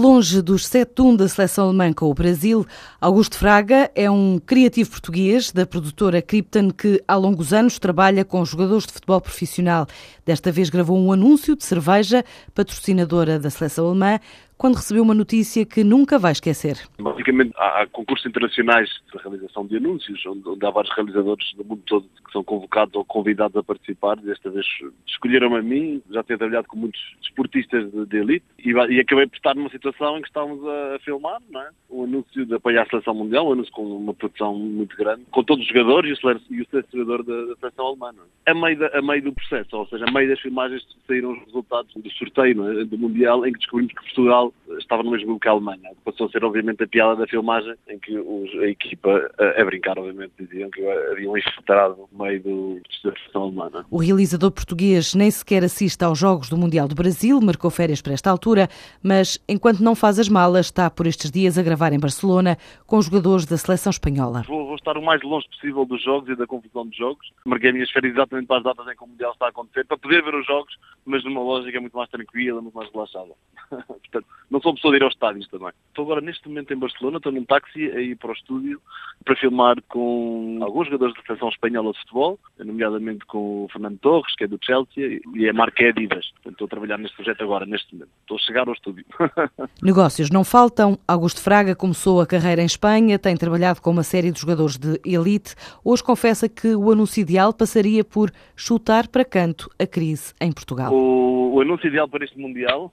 Longe dos 7-1 da seleção alemã com o Brasil, Augusto Fraga é um criativo português da produtora Krypton que há longos anos trabalha com jogadores de futebol profissional. Desta vez gravou um anúncio de cerveja, patrocinadora da seleção alemã, quando recebeu uma notícia que nunca vai esquecer. Basicamente, há, concursos internacionais de realização de anúncios, onde, há vários realizadores do mundo todo que são convocados ou convidados a participar. Desta vez escolheram-me a mim, já tenho trabalhado com muitos desportistas de, elite e, acabei por estar numa situação em que estávamos a, filmar, não é? um anúncio de apoiar a seleção mundial, um anúncio com uma produção muito grande, com todos os jogadores e o selecionador da, da seleção alemã. É? A, meio da, a meio do processo, ou seja, a meio das filmagens saíram os resultados do sorteio é? do Mundial, em que descobrimos que Portugal estava no mesmo grupo que a Alemanha. Passou a ser, obviamente, a piada da filmagem, em que os, a equipa, a, a, brincar, obviamente, diziam que havia um infiltrado no meio do, da seleção alemã. O realizador português nem sequer assiste aos Jogos do Mundial do Brasil, marcou férias para esta altura, mas enquanto não faz as malas, está por estes dias a gravar gravar em Barcelona com os jogadores da seleção espanhola. Vou, vou, estar o mais longe possível dos jogos e da confusão dos jogos. Marquei minhas férias exatamente para as datas em que o Mundial está a acontecer, para poder ver os jogos, mas numa lógica muito mais tranquila, muito mais relaxada. Portanto, não sou pessoa de ir aos estádios também. Estou agora neste momento em Barcelona, estou num táxi a ir para o estúdio para filmar com alguns jogadores da seleção espanhola de futebol, nomeadamente com o Fernando Torres, que é do Chelsea, e a marca é Adidas. Portanto, estou a trabalhar neste projeto agora, neste momento. Estou a chegar ao estúdio. Negócios não faltam. Augusto Fraga começou a carreira em Espanha, tem trabalhado com uma série de jogadores de elite. Hoje confessa que o anúncio ideal passaria por chutar para canto a crise em Portugal. O, o anúncio ideal para este Mundial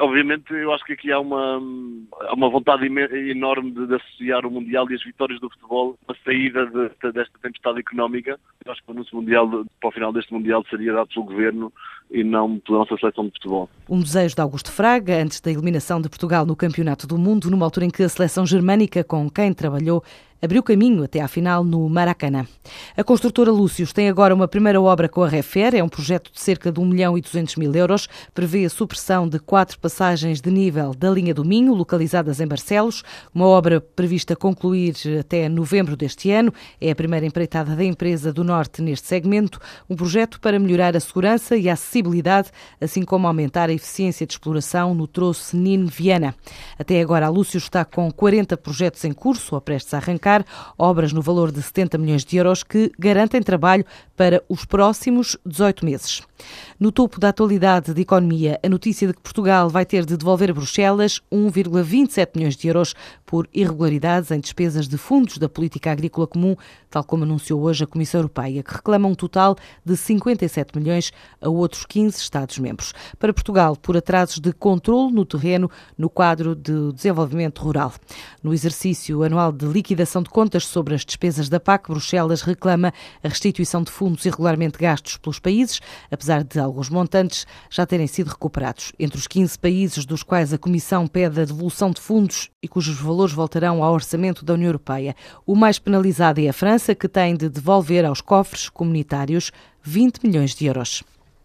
Obviamente, eu acho que aqui há uma, há uma vontade enorme de, associar o Mundial e as vitórias do futebol à saída de, de, desta tempestade económica. Eu acho que o anúncio mundial, para o final deste Mundial, seria dado pelo Governo e não pela nossa seleção de futebol. Um desejo de Augusto Fraga, antes da eliminação de Portugal no Campeonato do Mundo, numa altura em que a seleção germânica com quem trabalhou abriu caminho até à final no Maracanã. A construtora Lúcius tem agora uma primeira obra com a Refer, é um projeto de cerca de 1 milhão e 200 mil euros, prevê a supressão de quatro passagens de nível da linha do Minho, localizadas em Barcelos, uma obra prevista concluir até novembro deste ano, é a primeira empreitada da empresa do Norte neste segmento, um projeto para melhorar a segurança e a acessibilidade, assim como aumentar a eficiência de exploração no troço Nin-Viana. Até agora a Lúcius está com 40 projetos em curso ou prestes a arrancar, obras no valor de 70 milhões de euros que garantem trabalho para os próximos 18 meses. No topo da atualidade de economia, a notícia de que Portugal vai ter de devolver a Bruxelas 1,27 milhões de euros por irregularidades em despesas de fundos da política agrícola comum, tal como anunciou hoje a Comissão Europeia, que reclama um total de 57 milhões a outros 15 Estados-membros. Para Portugal, por atrasos de controle no terreno no quadro de desenvolvimento rural. No exercício anual de liquidação de contas sobre as despesas da PAC, Bruxelas reclama a restituição de fundos irregularmente gastos pelos países, apesar de alguns montantes já terem sido recuperados. Entre os 15 países dos quais a Comissão pede a devolução de fundos e cujos valores voltarão ao orçamento da União Europeia, o mais penalizado é a França, que tem de devolver aos cofres comunitários 20 milhões de euros.